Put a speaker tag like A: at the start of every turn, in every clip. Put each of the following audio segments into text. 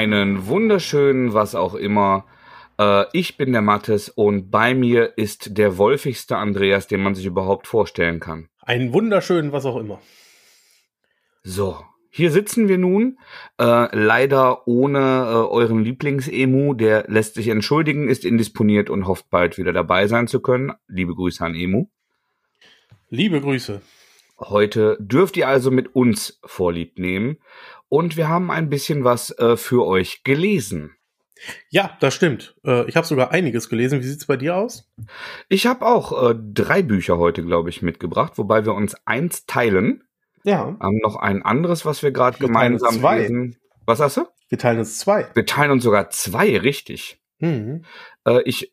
A: Einen wunderschönen, was auch immer. Äh, ich bin der Mattes und bei mir ist der wolfigste Andreas, den man sich überhaupt vorstellen kann.
B: Einen wunderschönen, was auch immer.
A: So, hier sitzen wir nun, äh, leider ohne äh, euren Lieblingsemu, der lässt sich entschuldigen, ist indisponiert und hofft bald wieder dabei sein zu können. Liebe Grüße an Emu.
B: Liebe Grüße.
A: Heute dürft ihr also mit uns Vorlieb nehmen und wir haben ein bisschen was äh, für euch gelesen.
B: Ja, das stimmt. Äh, ich habe sogar einiges gelesen. Wie sieht's bei dir aus?
A: Ich habe auch äh, drei Bücher heute, glaube ich, mitgebracht, wobei wir uns eins teilen.
B: Ja.
A: Haben noch ein anderes, was wir gerade gemeinsam
B: zwei.
A: lesen. Was hast du?
B: Wir teilen uns zwei.
A: Wir teilen uns sogar zwei, richtig.
B: Mhm.
A: Äh, ich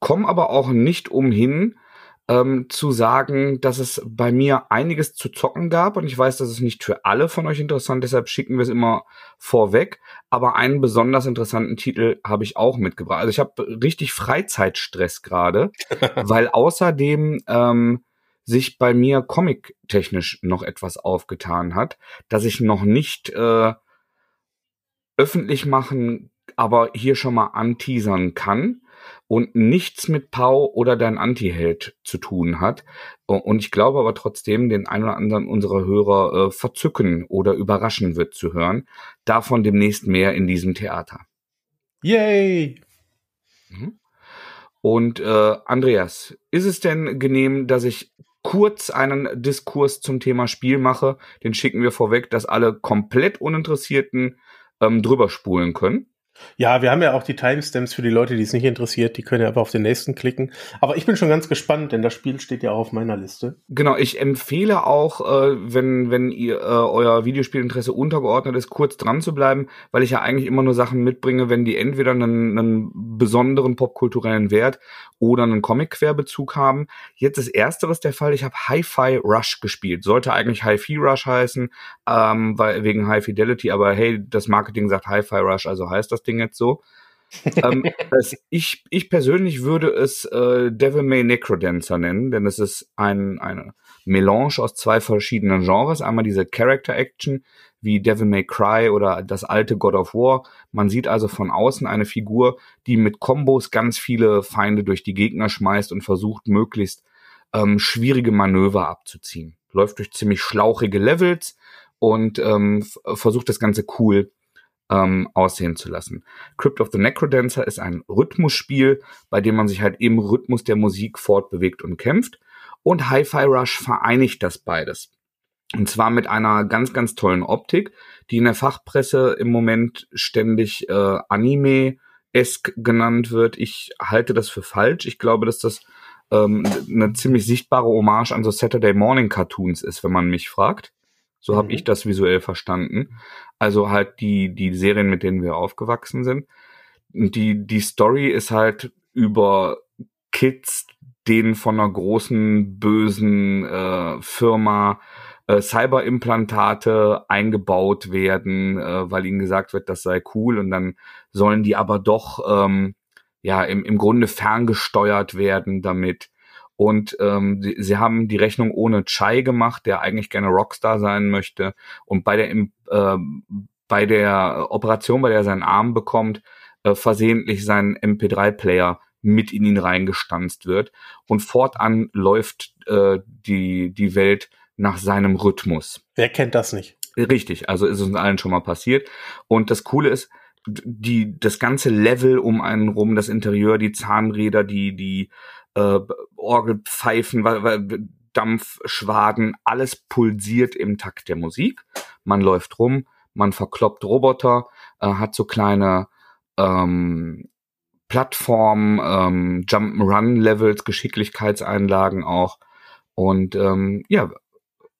A: komme aber auch nicht umhin, ähm, zu sagen, dass es bei mir einiges zu zocken gab und ich weiß, dass es nicht für alle von euch interessant, deshalb schicken wir es immer vorweg. Aber einen besonders interessanten Titel habe ich auch mitgebracht. Also ich habe richtig Freizeitstress gerade, weil außerdem ähm, sich bei mir comic-technisch noch etwas aufgetan hat, dass ich noch nicht äh, öffentlich machen, aber hier schon mal anteasern kann und nichts mit Pau oder dein Anti-Held zu tun hat. Und ich glaube aber trotzdem, den einen oder anderen unserer Hörer äh, verzücken oder überraschen wird zu hören. Davon demnächst mehr in diesem Theater.
B: Yay!
A: Mhm. Und äh, Andreas, ist es denn genehm, dass ich kurz einen Diskurs zum Thema Spiel mache? Den schicken wir vorweg, dass alle komplett Uninteressierten ähm, drüber spulen können.
B: Ja, wir haben ja auch die Timestamps für die Leute, die es nicht interessiert. Die können ja einfach auf den nächsten klicken. Aber ich bin schon ganz gespannt, denn das Spiel steht ja auch auf meiner Liste.
A: Genau, ich empfehle auch, äh, wenn, wenn ihr äh, euer Videospielinteresse untergeordnet ist, kurz dran zu bleiben, weil ich ja eigentlich immer nur Sachen mitbringe, wenn die entweder einen, einen besonderen popkulturellen Wert oder einen Comic-Querbezug haben. Jetzt ist ersteres der Fall. Ich habe Hi-Fi Rush gespielt. Sollte eigentlich Hi-Fi Rush heißen, ähm, weil, wegen High Fidelity, aber hey, das Marketing sagt Hi-Fi Rush, also heißt das Ding jetzt so. ähm, ich, ich persönlich würde es äh, Devil May Necrodancer nennen, denn es ist ein, eine Melange aus zwei verschiedenen Genres. Einmal diese Character Action wie Devil May Cry oder das alte God of War. Man sieht also von außen eine Figur, die mit Kombos ganz viele Feinde durch die Gegner schmeißt und versucht, möglichst ähm, schwierige Manöver abzuziehen. Läuft durch ziemlich schlauchige Levels und ähm, versucht das Ganze cool ähm, aussehen zu lassen. Crypt of the Necrodancer ist ein Rhythmusspiel, bei dem man sich halt im Rhythmus der Musik fortbewegt und kämpft. Und Hi-Fi Rush vereinigt das beides. Und zwar mit einer ganz, ganz tollen Optik, die in der Fachpresse im Moment ständig äh, Anime-esk genannt wird. Ich halte das für falsch. Ich glaube, dass das ähm, eine ziemlich sichtbare Hommage an so Saturday Morning Cartoons ist, wenn man mich fragt. So habe
B: Mhm.
A: ich das visuell verstanden. Also halt die, die Serien, mit denen wir aufgewachsen sind. Und die, die Story ist halt über Kids, denen von einer großen, bösen äh, Firma äh, Cyberimplantate eingebaut werden, äh, weil ihnen gesagt wird, das sei cool und dann sollen die aber doch ähm, ja im, im Grunde ferngesteuert werden damit. Und ähm, sie, sie haben die Rechnung ohne Chai gemacht, der eigentlich gerne Rockstar sein möchte. Und bei der äh, bei der Operation, bei der er seinen Arm bekommt, äh, versehentlich sein MP3-Player mit in ihn reingestanzt wird. Und fortan läuft äh, die, die Welt nach seinem Rhythmus.
B: Wer kennt das nicht?
A: Richtig, also ist es uns allen schon mal passiert. Und das Coole ist, die, das ganze Level um einen rum, das Interieur, die Zahnräder, die, die äh, Orgelpfeifen, wa- wa- Dampfschwaden, alles pulsiert im Takt der Musik. Man läuft rum, man verkloppt Roboter, äh, hat so kleine ähm, Plattform, ähm, Jump'n'Run-Levels, Geschicklichkeitseinlagen auch. Und ähm, ja,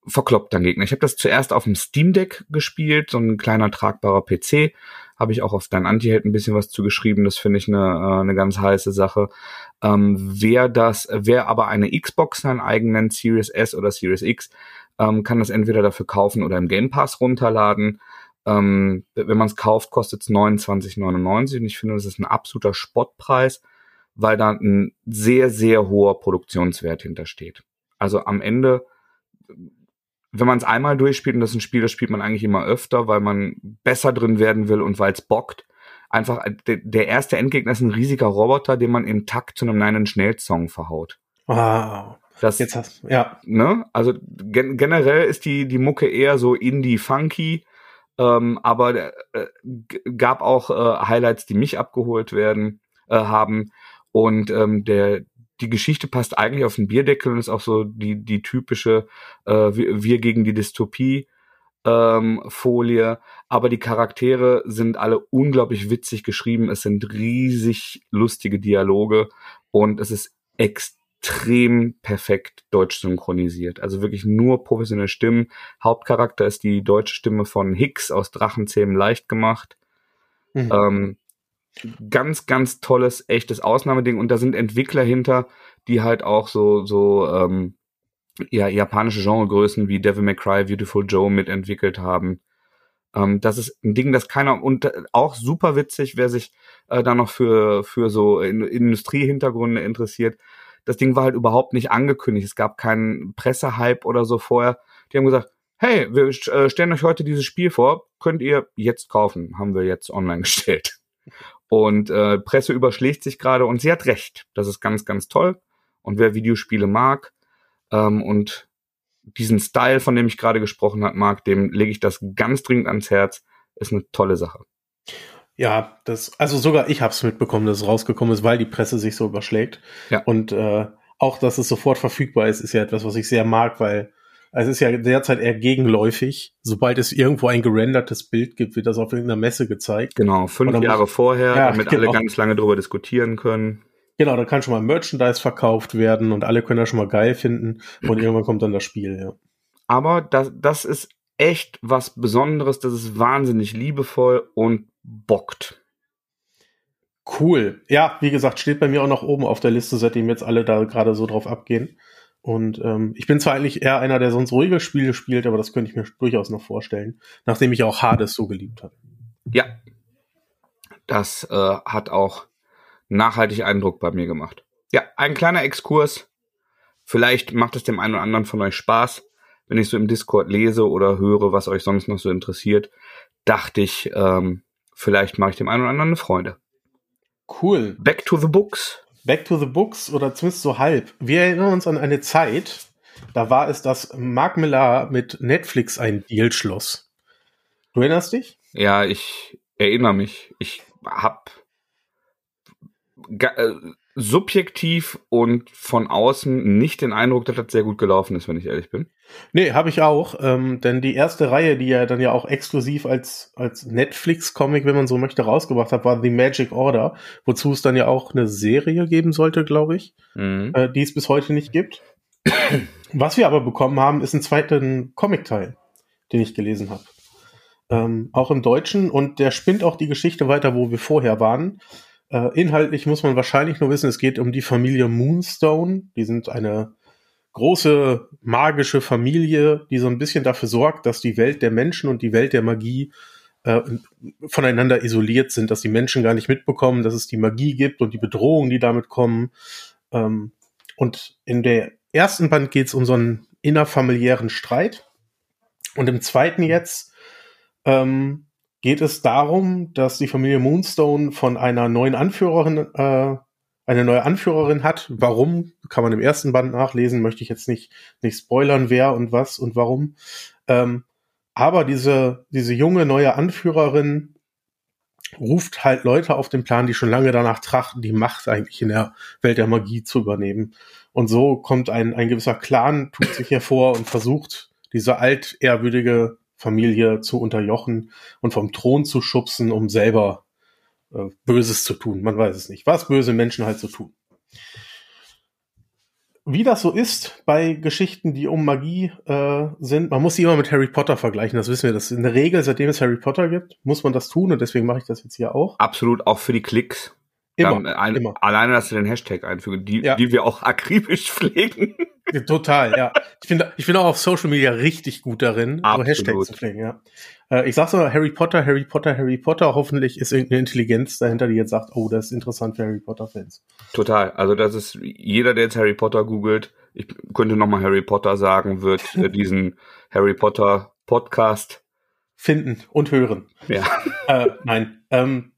A: verkloppt dann Gegner. Ich habe das zuerst auf dem Steam Deck gespielt, so ein kleiner tragbarer PC. Habe ich auch auf dein Anti-Held ein bisschen was zugeschrieben. Das finde ich eine, eine ganz heiße Sache. Ähm, wer das, wer aber eine Xbox sein eigen nennt, Series S oder Series X, ähm, kann das entweder dafür kaufen oder im Game Pass runterladen. Ähm, wenn man es kauft, kostet es 29,99 und ich finde, das ist ein absoluter Spottpreis, weil da ein sehr, sehr hoher Produktionswert hintersteht. Also am Ende wenn man es einmal durchspielt, und das ist ein Spiel, das spielt man eigentlich immer öfter, weil man besser drin werden will und weil es bockt. Einfach, der, der erste Endgegner ist ein riesiger Roboter, den man im Takt zu einem Nine Inch Nails Song verhaut.
B: Wow.
A: Das,
B: Jetzt hast ja.
A: ne? Also gen generell ist die, die Mucke eher so indie-funky, ähm, aber äh, gab auch äh, Highlights, die mich abgeholt werden äh, haben. Und ähm, der, die Geschichte passt eigentlich auf den Bierdeckel und ist auch so die, die typische äh, wir, gegen die Dystopie ähm, Folie. Aber die Charaktere sind alle unglaublich witzig geschrieben. Es sind riesig lustige Dialoge und es ist extrem perfekt deutsch synchronisiert. Also wirklich nur professionelle Stimmen. Hauptcharakter ist die deutsche Stimme von Hicks aus Drachenzähmen leicht gemacht. Mhm. Ähm, ganz, ganz tolles, echtes Ausnahmeding. Und da sind Entwickler hinter, die halt auch so, so, ähm, ja, japanische Genregrößen wie Devil May Cry, Beautiful Joe mitentwickelt haben. Ähm, das ist ein Ding, das keiner, und auch super witzig, wer sich äh, da noch für, für so in, Industriehintergründe interessiert. Das Ding war halt überhaupt nicht angekündigt. Es gab keinen Pressehype oder so vorher. Die haben gesagt, hey, wir äh, stellen euch heute dieses Spiel vor, könnt ihr jetzt kaufen, haben wir jetzt online gestellt. Und äh, Presse überschlägt sich gerade und sie hat recht. Das ist ganz, ganz toll. Und wer Videospiele mag ähm, und diesen Style, von dem ich gerade gesprochen habe, mag, dem lege ich das ganz dringend ans Herz. Ist eine tolle Sache.
B: Ja, das, also sogar ich habe es mitbekommen, dass es rausgekommen ist, weil die Presse sich so überschlägt. Ja. Und äh, auch, dass es sofort verfügbar ist, ist ja etwas, was ich sehr mag, weil es ist ja derzeit eher gegenläufig. Sobald es irgendwo ein gerendertes Bild gibt, wird das auf irgendeiner Messe gezeigt.
A: Genau, fünf Jahre muss, vorher, ja, damit genau. alle ganz lange drüber diskutieren können.
B: Genau, da kann schon mal Merchandise verkauft werden und alle können das schon mal geil finden und irgendwann kommt dann das Spiel, ja.
A: Aber das, das ist echt was Besonderes, das ist wahnsinnig liebevoll und bockt.
B: Cool. Ja, wie gesagt, steht bei mir auch noch oben auf der Liste, seitdem jetzt alle da gerade so drauf abgehen. Und ähm, ich bin zwar eigentlich eher einer, der sonst ruhige Spiele spielt, aber das könnte ich mir durchaus noch vorstellen, nachdem ich auch Hades so geliebt habe.
A: Ja, das äh, hat auch nachhaltig Eindruck bei mir gemacht. Ja, ein kleiner Exkurs. Vielleicht macht es dem einen oder anderen von euch Spaß, wenn ich so im Discord lese oder höre, was euch sonst noch so interessiert. Dachte ich, ähm, vielleicht mache ich dem einen oder anderen eine Freude.
B: Cool.
A: Back to the Books.
B: Back to the Books oder zumindest so halb. Wir erinnern uns an eine Zeit, da war es, dass Mark Millar mit Netflix ein Deal schloss. Du erinnerst dich?
A: Ja, ich erinnere mich. Ich hab äh, subjektiv und von außen nicht den Eindruck, dass das sehr gut gelaufen ist, wenn ich ehrlich bin.
B: Nee, habe ich auch. Ähm, denn die erste Reihe, die er dann ja auch exklusiv als, als Netflix-Comic, wenn man so möchte, rausgebracht hat, war The Magic Order, wozu es dann ja auch eine Serie geben sollte, glaube ich, mhm. äh, die es bis heute nicht gibt. Was wir aber bekommen haben, ist ein zweiten Comic-Teil, den ich gelesen habe. Ähm, auch im Deutschen und der spinnt auch die Geschichte weiter, wo wir vorher waren. Äh, inhaltlich muss man wahrscheinlich nur wissen, es geht um die Familie Moonstone. Die sind eine große magische Familie, die so ein bisschen dafür sorgt, dass die Welt der Menschen und die Welt der Magie äh, voneinander isoliert sind, dass die Menschen gar nicht mitbekommen, dass es die Magie gibt und die Bedrohungen, die damit kommen. Ähm, und in der ersten Band geht es um so einen innerfamiliären Streit. Und im zweiten jetzt ähm, geht es darum, dass die Familie Moonstone von einer neuen Anführerin äh, eine neue Anführerin hat. Warum, kann man im ersten Band nachlesen, möchte ich jetzt nicht, nicht spoilern, wer und was und warum. Ähm, aber diese, diese junge neue Anführerin ruft halt Leute auf den Plan, die schon lange danach trachten, die Macht eigentlich in der Welt der Magie zu übernehmen. Und so kommt ein, ein gewisser Clan, tut sich hervor und versucht, diese altehrwürdige Familie zu unterjochen und vom Thron zu schubsen, um selber äh, Böses zu tun. Man weiß es nicht. Was böse Menschen halt so tun. Wie das so ist bei Geschichten, die um Magie äh, sind, man muss sie immer mit Harry Potter vergleichen, das wissen wir. Das ist in der Regel, seitdem es Harry Potter gibt, muss man das tun und deswegen mache ich das jetzt hier auch.
A: Absolut, auch für die Klicks.
B: Immer, Dann, ein,
A: immer. Alleine, dass du den Hashtag einfügen, die, ja. die wir auch akribisch pflegen.
B: Total, ja. Ich bin, ich bin auch auf Social Media richtig gut darin, Absolut. so Hashtags zu pflegen, ja. Äh, ich sag so, Harry Potter, Harry Potter, Harry Potter. Hoffentlich ist irgendeine Intelligenz dahinter, die jetzt sagt, oh, das ist interessant für Harry Potter-Fans.
A: Total. Also das ist, jeder, der jetzt Harry Potter googelt, ich könnte nochmal Harry Potter sagen, wird äh, diesen Harry Potter Podcast
B: finden und hören.
A: Ja.
B: Äh, nein. Ähm,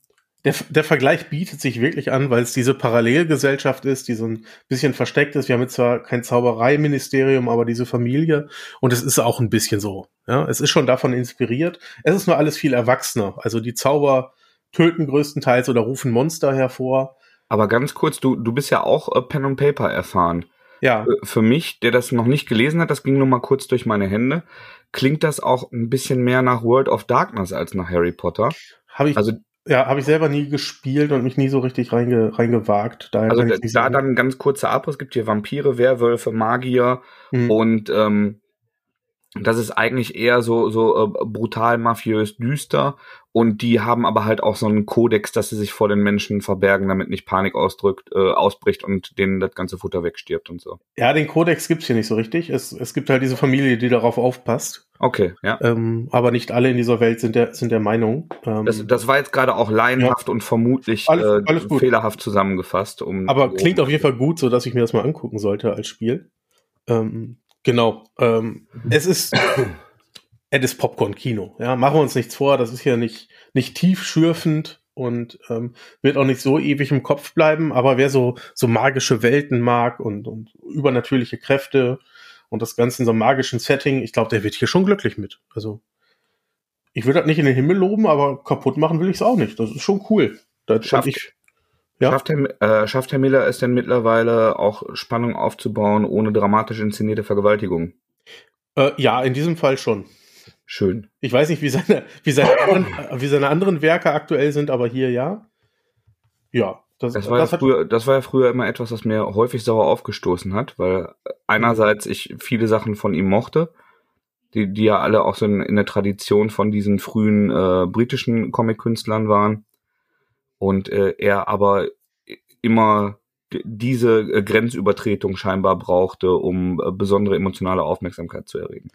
B: der, der Vergleich bietet sich wirklich an, weil es diese Parallelgesellschaft ist, die so ein bisschen versteckt ist. Wir haben jetzt zwar kein Zaubereiministerium, aber diese Familie. Und es ist auch ein bisschen so. Ja, es ist schon davon inspiriert. Es ist nur alles viel erwachsener. Also die Zauber töten größtenteils oder rufen Monster hervor.
A: Aber ganz kurz, du, du bist ja auch äh, Pen and Paper erfahren.
B: Ja.
A: Für- Für mich, der das noch nicht gelesen hat, das ging nur mal kurz durch meine Hände, klingt das auch ein bisschen mehr nach World of Darkness als nach Harry Potter.
B: Habe ich,
A: Also,
B: ja, habe ich selber nie gespielt und mich nie so richtig reinge, reingewagt. Daher
A: also da, da dann ein ganz kurzer Abriss, es gibt hier Vampire, Werwölfe, Magier
B: Hm.
A: und ähm, das ist eigentlich eher so, so äh, brutal, mafiös, düster. Und die haben aber halt auch so einen Kodex, dass sie sich vor den Menschen verbergen, damit nicht Panik ausdrückt, äh, ausbricht und denen das ganze Futter wegstirbt und so.
B: Ja, den Kodex gibt's hier nicht so richtig. Es, es gibt halt diese Familie, die darauf aufpasst.
A: Okay, ja.
B: Ähm, aber nicht alle in dieser Welt sind der, sind der Meinung. Ähm,
A: Das, das war jetzt gerade auch laienhaft und vermutlich
B: Alles-
A: äh,
B: alles gut.
A: fehlerhaft zusammengefasst. Um
B: aber klingt auf jeden Fall gut, so dass ich mir das mal angucken sollte als Spiel. Ähm, genau. Ähm, es ist, es ist Popcorn-Kino. Ja, machen wir uns nichts vor. Das ist ja nicht, nicht tiefschürfend und ähm, wird auch nicht so ewig im Kopf bleiben. Aber wer so, so magische Welten mag und, und übernatürliche Kräfte und das Ganze in so einem magischen Setting, ich glaube, der wird hier schon glücklich mit. Also, ich würde das nicht in den Himmel loben, aber kaputt machen will ich es auch nicht. Das ist schon cool. Das,
A: Schafft,
B: ich, ja.
A: schafft, Herr, äh, schafft Herr Miller es denn mittlerweile auch Spannung aufzubauen ohne dramatisch inszenierte Vergewaltigung?
B: äh, ja, in diesem Fall schon.
A: Schön.
B: Ich weiß nicht, wie seine, wie seine, anderen, wie seine anderen Werke aktuell sind, aber hier ja. Ja, das,
A: Das war, ja
B: das hat,
A: früher, das war ja früher immer etwas, was mir häufig sauer aufgestoßen hat, weil einerseits ich viele Sachen von ihm mochte, die, die ja alle auch so in, in der Tradition von diesen frühen äh, britischen Comic-Künstlern waren. Und äh, er aber immer diese äh, Grenzübertretung scheinbar brauchte, um äh, besondere emotionale Aufmerksamkeit zu erregen.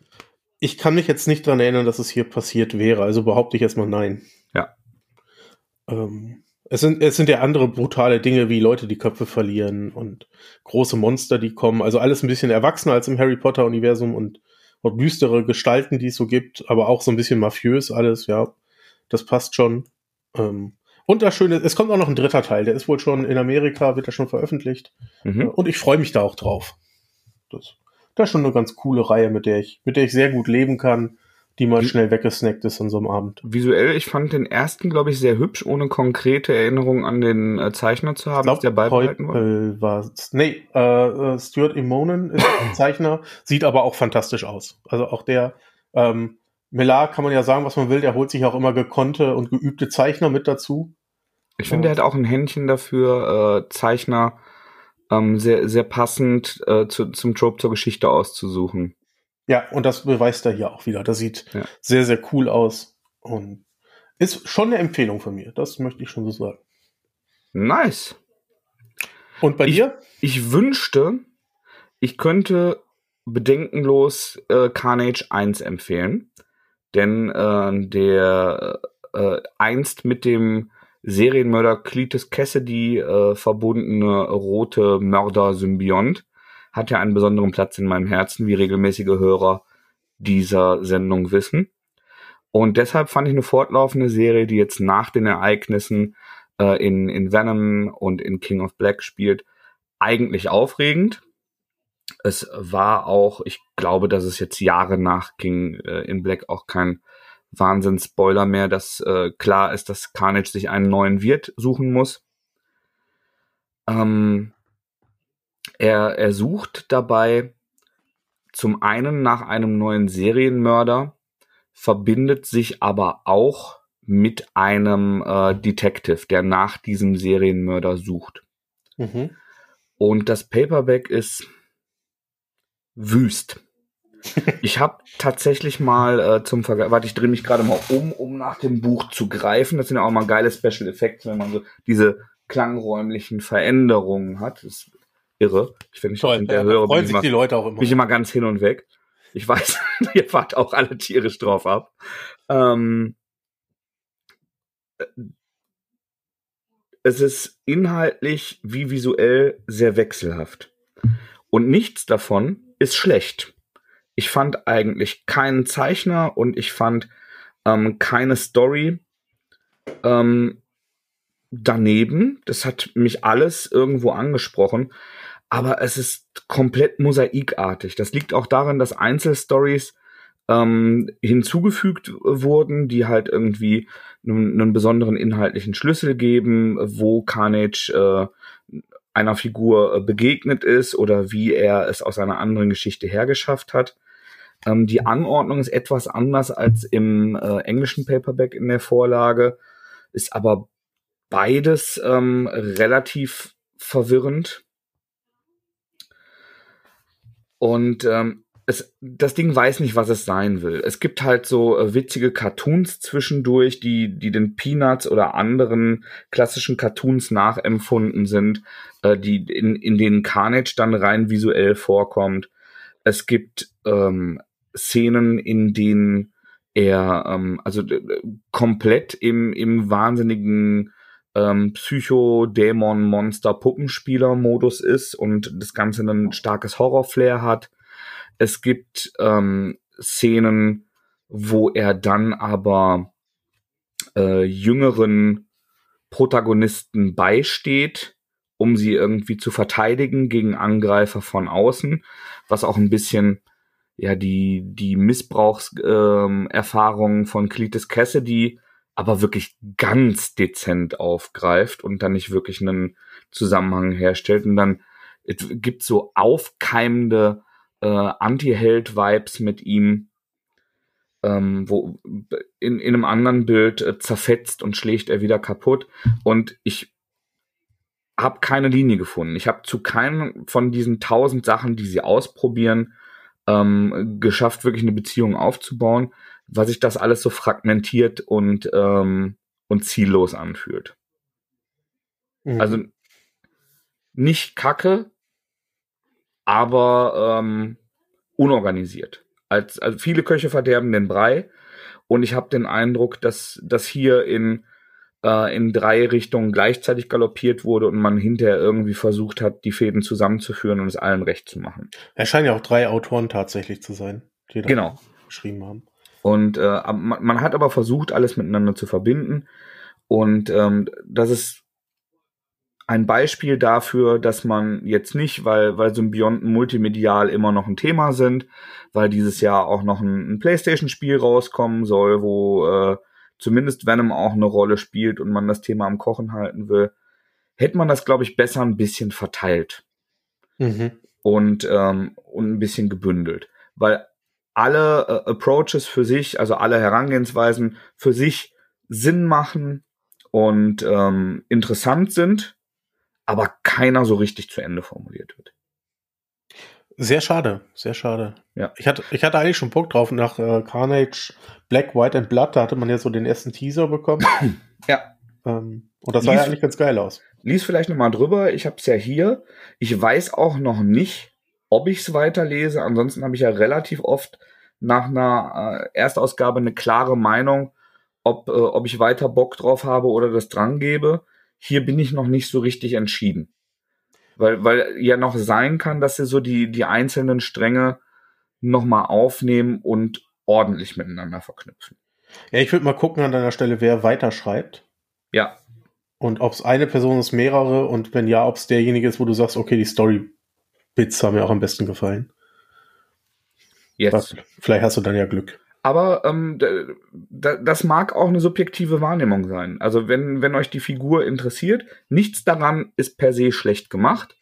B: ich kann mich jetzt nicht dran erinnern, dass es hier passiert wäre, also behaupte ich erstmal nein.
A: Ja.
B: Ähm, es sind, es sind ja andere brutale Dinge, wie Leute die Köpfe verlieren und große Monster, die kommen. Also alles ein bisschen erwachsener als im Harry Potter-Universum und, und düstere Gestalten, die es so gibt, aber auch so ein bisschen mafiös alles, ja. Das passt schon. Ähm, und das Schöne, es kommt auch noch ein dritter Teil, der ist wohl schon in Amerika, wird er schon veröffentlicht.
A: Mhm.
B: Und ich freue mich da auch drauf. Das, das ist schon eine ganz coole Reihe, mit der ich, mit der ich sehr gut leben kann, die mal schnell weggesnackt ist an so einem Abend.
A: Visuell, ich fand den ersten, glaube ich, sehr hübsch, ohne konkrete Erinnerung an den äh, Zeichner zu haben,
B: Ich
A: ist der beibehalten worden.
B: Teupel war Nee, äh, äh, Stuart Immonen ist der Zeichner, sieht aber auch fantastisch aus. Also auch der, ähm, Millar kann man ja sagen, was man will, der holt sich auch immer gekonnte und geübte Zeichner mit dazu.
A: Ich finde, er hat auch ein Händchen dafür, äh, Zeichner ähm, sehr, sehr passend äh, zu, zum Trope zur Geschichte auszusuchen.
B: Ja, und das beweist er hier auch wieder. Das sieht
A: Ja.
B: sehr, sehr cool aus und ist schon eine Empfehlung von mir. Das möchte ich schon so sagen.
A: Nice.
B: Und bei
A: Ich-
B: dir?
A: Ich wünschte, ich könnte bedenkenlos äh, Carnage 1 empfehlen. Denn äh, der äh, einst mit dem Serienmörder Cletus Cassidy äh, verbundene rote Mörder-Symbiont hat ja einen besonderen Platz in meinem Herzen, wie regelmäßige Hörer dieser Sendung wissen. Und deshalb fand ich eine fortlaufende Serie, die jetzt nach den Ereignissen äh, in, in Venom und in King of Black spielt, eigentlich aufregend. Es war auch, ich glaube, dass es jetzt Jahre nach King äh, in Black auch kein Wahnsinns-Spoiler mehr, dass äh, klar ist, dass Carnage sich einen neuen Wirt suchen muss. Ähm, er, er sucht dabei zum einen nach einem neuen Serienmörder, verbindet sich aber auch mit einem äh, Detective, der nach diesem Serienmörder sucht.
B: Mhm.
A: Und das Paperback ist wüst. Ich habe tatsächlich mal äh, zum Vergleich, warte, ich drehe mich gerade mal um, um nach dem Buch zu greifen. Das sind ja auch mal geile Special Effects, wenn man so diese klangräumlichen Veränderungen hat. Das ist irre. Ich finde, ich
B: Toll,
A: der
B: da
A: Hörer
B: freuen
A: ich,
B: sich
A: immer,
B: die Leute auch immer.
A: bin ich immer ganz hin und weg. Ich weiß, ihr fahrt auch alle tierisch drauf ab. Ähm, es ist inhaltlich wie visuell sehr wechselhaft. Und nichts davon ist schlecht. Ich fand eigentlich keinen Zeichner und ich fand ähm, keine Story ähm, daneben. Das hat mich alles irgendwo angesprochen. Aber es ist komplett mosaikartig. Das liegt auch daran, dass Einzelstories ähm, hinzugefügt wurden, die halt irgendwie einen, besonderen inhaltlichen Schlüssel geben, wo Carnage äh, einer Figur äh, begegnet ist oder wie er es aus einer anderen Geschichte hergeschafft hat. Ähm, die Anordnung ist etwas anders als im äh, englischen Paperback in der Vorlage, ist aber beides ähm, relativ verwirrend. Und ähm, es, das Ding weiß nicht, was es sein will. Es gibt halt so äh, witzige Cartoons zwischendurch, die, die den Peanuts oder anderen klassischen Cartoons nachempfunden sind, äh, die in, in denen Carnage dann rein visuell vorkommt. Es gibt ähm, Szenen, in denen er ähm, also komplett im, im wahnsinnigen ähm, Psycho-Dämon-Monster-Puppenspieler-Modus ist und das Ganze ein starkes Horror-Flair hat. Es gibt ähm, Szenen, wo er dann aber äh, jüngeren Protagonisten beisteht, um sie irgendwie zu verteidigen gegen Angreifer von außen, was auch ein bisschen ja die die Missbrauchserfahrungen ähm, von Cletus Cassidy aber wirklich ganz dezent aufgreift und dann nicht wirklich einen Zusammenhang herstellt. Und dann es gibt so aufkeimende äh, Anti-Held-Vibes mit ihm, ähm, wo in, in einem anderen Bild äh, zerfetzt und schlägt er wieder kaputt. Und ich habe keine Linie gefunden. Ich habe zu keinem von diesen tausend Sachen, die sie ausprobieren, ähm, geschafft, wirklich eine Beziehung aufzubauen, weil sich das alles so fragmentiert und, ähm, und ziellos anfühlt. Mhm. Also nicht kacke, aber ähm, unorganisiert. Als, also viele Köche verderben den Brei und ich habe den Eindruck, dass das hier in äh, in drei Richtungen gleichzeitig galoppiert wurde und man hinterher irgendwie versucht hat, die Fäden zusammenzuführen und es allen recht zu machen.
B: Es scheinen ja auch drei Autoren tatsächlich zu sein,
A: die da genau.
B: geschrieben haben.
A: Und äh, man, man, hat aber versucht, alles miteinander zu verbinden. Und ähm, das ist ein Beispiel dafür, dass man jetzt nicht, weil, weil Symbionten multimedial immer noch ein Thema sind, weil dieses Jahr auch noch ein, ein PlayStation-Spiel rauskommen soll, wo äh, zumindest Venom auch eine Rolle spielt und man das Thema am Kochen halten will, hätte man das, glaube ich, besser ein bisschen verteilt. Mhm. Und, ähm, und ein bisschen gebündelt. Weil alle äh, Approaches für sich, also alle Herangehensweisen für sich Sinn machen und ähm, interessant sind, aber keiner so richtig zu Ende formuliert wird.
B: Sehr schade, sehr schade. Ja. Ich hatte, ich hatte eigentlich schon Bock drauf nach äh, Carnage, Black, White and Blood, da hatte man ja so den ersten Teaser bekommen.
A: ja.
B: Ähm, und das lies, sah ja eigentlich ganz geil aus.
A: Lies vielleicht nochmal drüber, ich hab's ja hier. Ich weiß auch noch nicht, ob ich's weiterlese. Ansonsten habe ich ja relativ oft nach einer äh, Erstausgabe eine klare Meinung, ob, äh, ob ich weiter Bock drauf habe oder das dran gebe. Hier bin ich noch nicht so richtig entschieden. Weil, weil ja noch sein kann, dass sie so die, die einzelnen Stränge nochmal aufnehmen und ordentlich miteinander verknüpfen.
B: Ja, ich würde mal gucken an deiner Stelle, wer weiterschreibt.
A: Ja.
B: Und ob es eine Person ist, mehrere und wenn ja, ob es derjenige ist, wo du sagst, okay, die Story-Bits haben mir auch am besten gefallen.
A: Jetzt.
B: Vielleicht hast du dann ja Glück.
A: Aber ähm, das mag auch eine subjektive Wahrnehmung sein. Also wenn, wenn euch die Figur interessiert, nichts daran ist per se schlecht gemacht.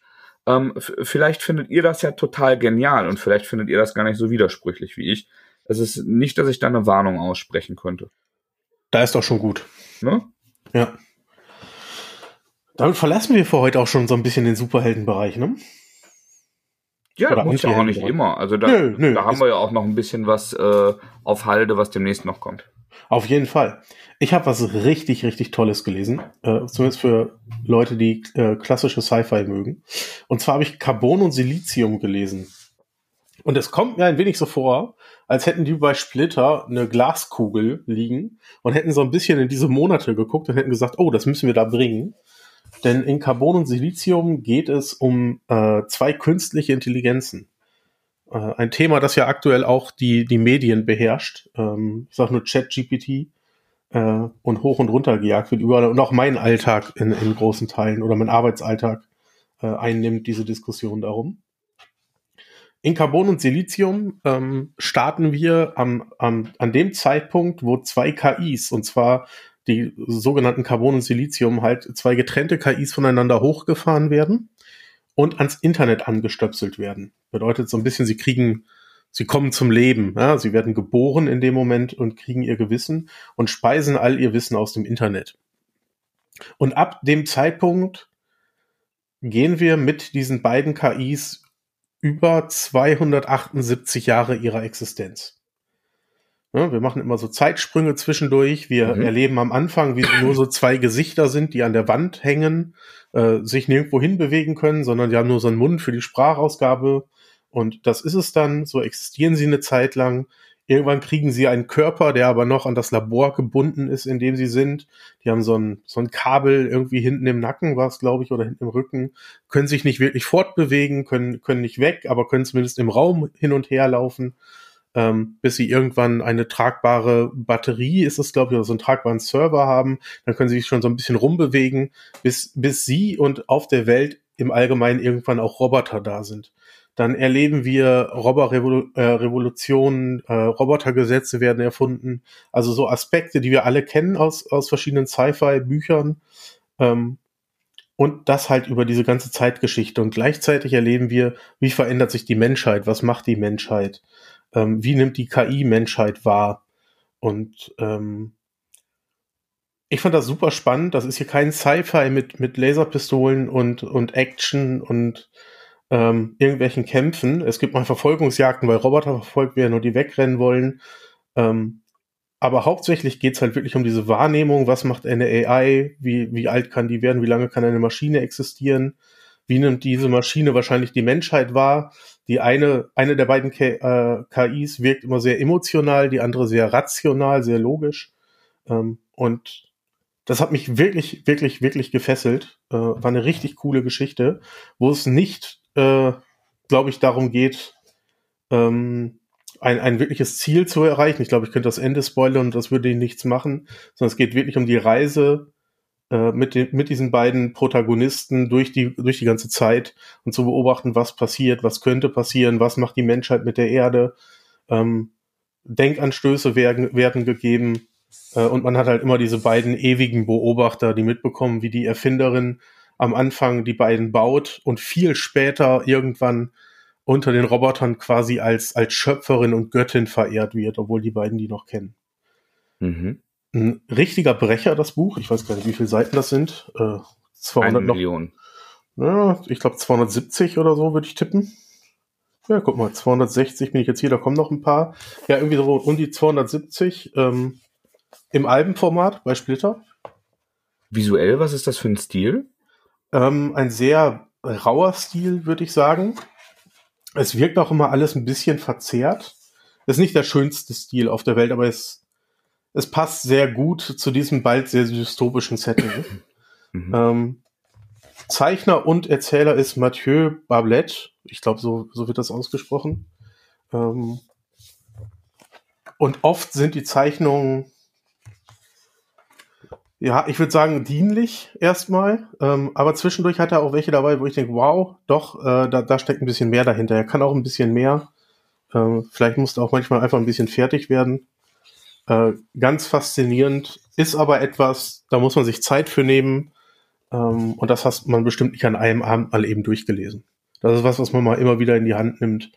A: Ähm, vielleicht findet ihr das ja total genial und vielleicht findet ihr das gar nicht so widersprüchlich wie ich. Es ist nicht, dass ich da eine Warnung aussprechen könnte.
B: Da ist doch schon gut. Ne? Ja. Damit verlassen wir für heute auch schon so ein bisschen den Superheldenbereich, ne?
A: Ja, Oder muss ja auch nicht immer. Also da, nö, nö, da haben wir ja auch noch ein bisschen was äh, auf Halde, was demnächst noch kommt.
B: Auf jeden Fall. Ich habe was richtig, richtig Tolles gelesen. Äh, zumindest für Leute, die äh, klassische Sci-Fi mögen. Und zwar habe ich Carbon und Silizium gelesen. Und es kommt mir ein wenig so vor, als hätten die bei Splitter eine Glaskugel liegen und hätten so ein bisschen in diese Monate geguckt und hätten gesagt, oh, das müssen wir da bringen. Denn in Carbon und Silizium geht es um äh, zwei künstliche Intelligenzen. Äh, ein Thema, das ja aktuell auch die, die Medien beherrscht. Ähm, ich sage nur ChatGPT äh, und hoch und runter gejagt wird überall und auch mein Alltag in, in großen Teilen oder mein Arbeitsalltag äh, einnimmt diese Diskussion darum. In Carbon und Silizium ähm, starten wir am, am, an dem Zeitpunkt, wo zwei KIs, und zwar die sogenannten Carbon und Silizium, halt zwei getrennte KIs voneinander hochgefahren werden und ans Internet angestöpselt werden. Bedeutet so ein bisschen, sie kriegen, sie kommen zum Leben. Ja? Sie werden geboren in dem Moment und kriegen ihr Gewissen und speisen all ihr Wissen aus dem Internet. Und ab dem Zeitpunkt gehen wir mit diesen beiden KIs über 278 Jahre ihrer Existenz. Ja, wir machen immer so Zeitsprünge zwischendurch. Wir mhm. erleben am Anfang, wie nur so zwei Gesichter sind, die an der Wand hängen, äh, sich nirgendwo hinbewegen können, sondern die haben nur so einen Mund für die Sprachausgabe. Und das ist es dann. So existieren sie eine Zeit lang. Irgendwann kriegen sie einen Körper, der aber noch an das Labor gebunden ist, in dem sie sind. Die haben so ein, so ein Kabel irgendwie hinten im Nacken, war es, glaube ich, oder hinten im Rücken, können sich nicht wirklich fortbewegen, können, können nicht weg, aber können zumindest im Raum hin und her laufen, ähm, bis sie irgendwann eine tragbare Batterie, ist es, glaube ich, oder so einen tragbaren Server haben. Dann können sie sich schon so ein bisschen rumbewegen, bis, bis sie und auf der Welt im Allgemeinen irgendwann auch Roboter da sind. Dann erleben wir Roboterrevolutionen, äh, äh, Robotergesetze werden erfunden. Also so Aspekte, die wir alle kennen aus, aus verschiedenen Sci-Fi-Büchern. Ähm, und das halt über diese ganze Zeitgeschichte. Und gleichzeitig erleben wir, wie verändert sich die Menschheit, was macht die Menschheit, ähm, wie nimmt die KI Menschheit wahr. Und ähm, ich fand das super spannend. Das ist hier kein Sci-Fi mit, mit Laserpistolen und, und Action und ähm, irgendwelchen Kämpfen. Es gibt mal Verfolgungsjagden, weil Roboter verfolgt werden und die wegrennen wollen. Ähm, aber hauptsächlich geht's halt wirklich um diese Wahrnehmung, was macht eine AI, wie, wie alt kann die werden, wie lange kann eine Maschine existieren, wie nimmt diese Maschine wahrscheinlich die Menschheit wahr. Die eine, eine der beiden K äh, KIs wirkt immer sehr emotional, die andere sehr rational, sehr logisch. Ähm, und das hat mich wirklich, wirklich, wirklich gefesselt. Äh, war eine richtig coole Geschichte, wo es nicht äh, glaube ich, darum geht, ähm, ein, ein wirkliches Ziel zu erreichen. Ich glaube, ich könnte das Ende spoilern und das würde nichts machen, sondern es geht wirklich um die Reise äh, mit, den, mit diesen beiden Protagonisten durch die, durch die ganze Zeit und zu beobachten, was passiert, was könnte passieren, was macht die Menschheit mit der Erde. Ähm, Denkanstöße werden, werden gegeben äh, und man hat halt immer diese beiden ewigen Beobachter, die mitbekommen, wie die Erfinderin am Anfang die beiden baut und viel später irgendwann unter den Robotern quasi als, als Schöpferin und Göttin verehrt wird, obwohl die beiden die noch kennen. Mhm. Ein richtiger Brecher, das Buch. Ich weiß gar nicht, wie viele Seiten das sind. Äh, 200 Eine Million. Ja, ich glaube 270 oder so würde ich tippen. Ja, guck mal, 260 bin ich jetzt hier, da kommen noch ein paar. Ja, irgendwie so um die 270 ähm, im Albenformat bei Splitter.
A: Visuell, was ist das für ein Stil?
B: Ähm, ein sehr rauer Stil, würde ich sagen. Es wirkt auch immer alles ein bisschen verzerrt. ist nicht der schönste Stil auf der Welt, aber es, es passt sehr gut zu diesem bald sehr dystopischen Setting. Mhm. Ähm, Zeichner und Erzähler ist Mathieu Bablet. Ich glaube, so, so wird das ausgesprochen. Ähm, und oft sind die Zeichnungen ja, ich würde sagen, dienlich erstmal. Ähm, aber zwischendurch hat er auch welche dabei, wo ich denke, wow, doch, äh, da, da steckt ein bisschen mehr dahinter. Er kann auch ein bisschen mehr. Ähm, vielleicht musste auch manchmal einfach ein bisschen fertig werden. Äh, ganz faszinierend, ist aber etwas, da muss man sich Zeit für nehmen. Ähm, und das hat man bestimmt nicht an einem Abend mal eben durchgelesen. Das ist was, was man mal immer wieder in die Hand nimmt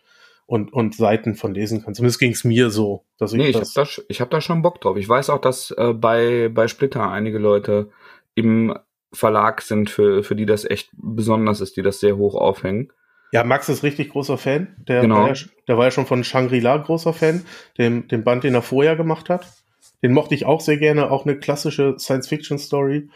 B: und, und Seiten von lesen kann. Zumindest ging es mir so.
A: Dass ich nee, ich habe da, ich hab da schon Bock drauf. Ich weiß auch, dass äh, bei, bei Splitter einige Leute im Verlag sind, für, für die das echt besonders ist, die das sehr hoch aufhängen.
B: Ja, Max ist richtig großer Fan. Der, genau. war, ja, der war ja schon von Shangri-La großer Fan, dem, dem Band, den er vorher gemacht hat. Den mochte ich auch sehr gerne, auch eine klassische Science-Fiction-Story.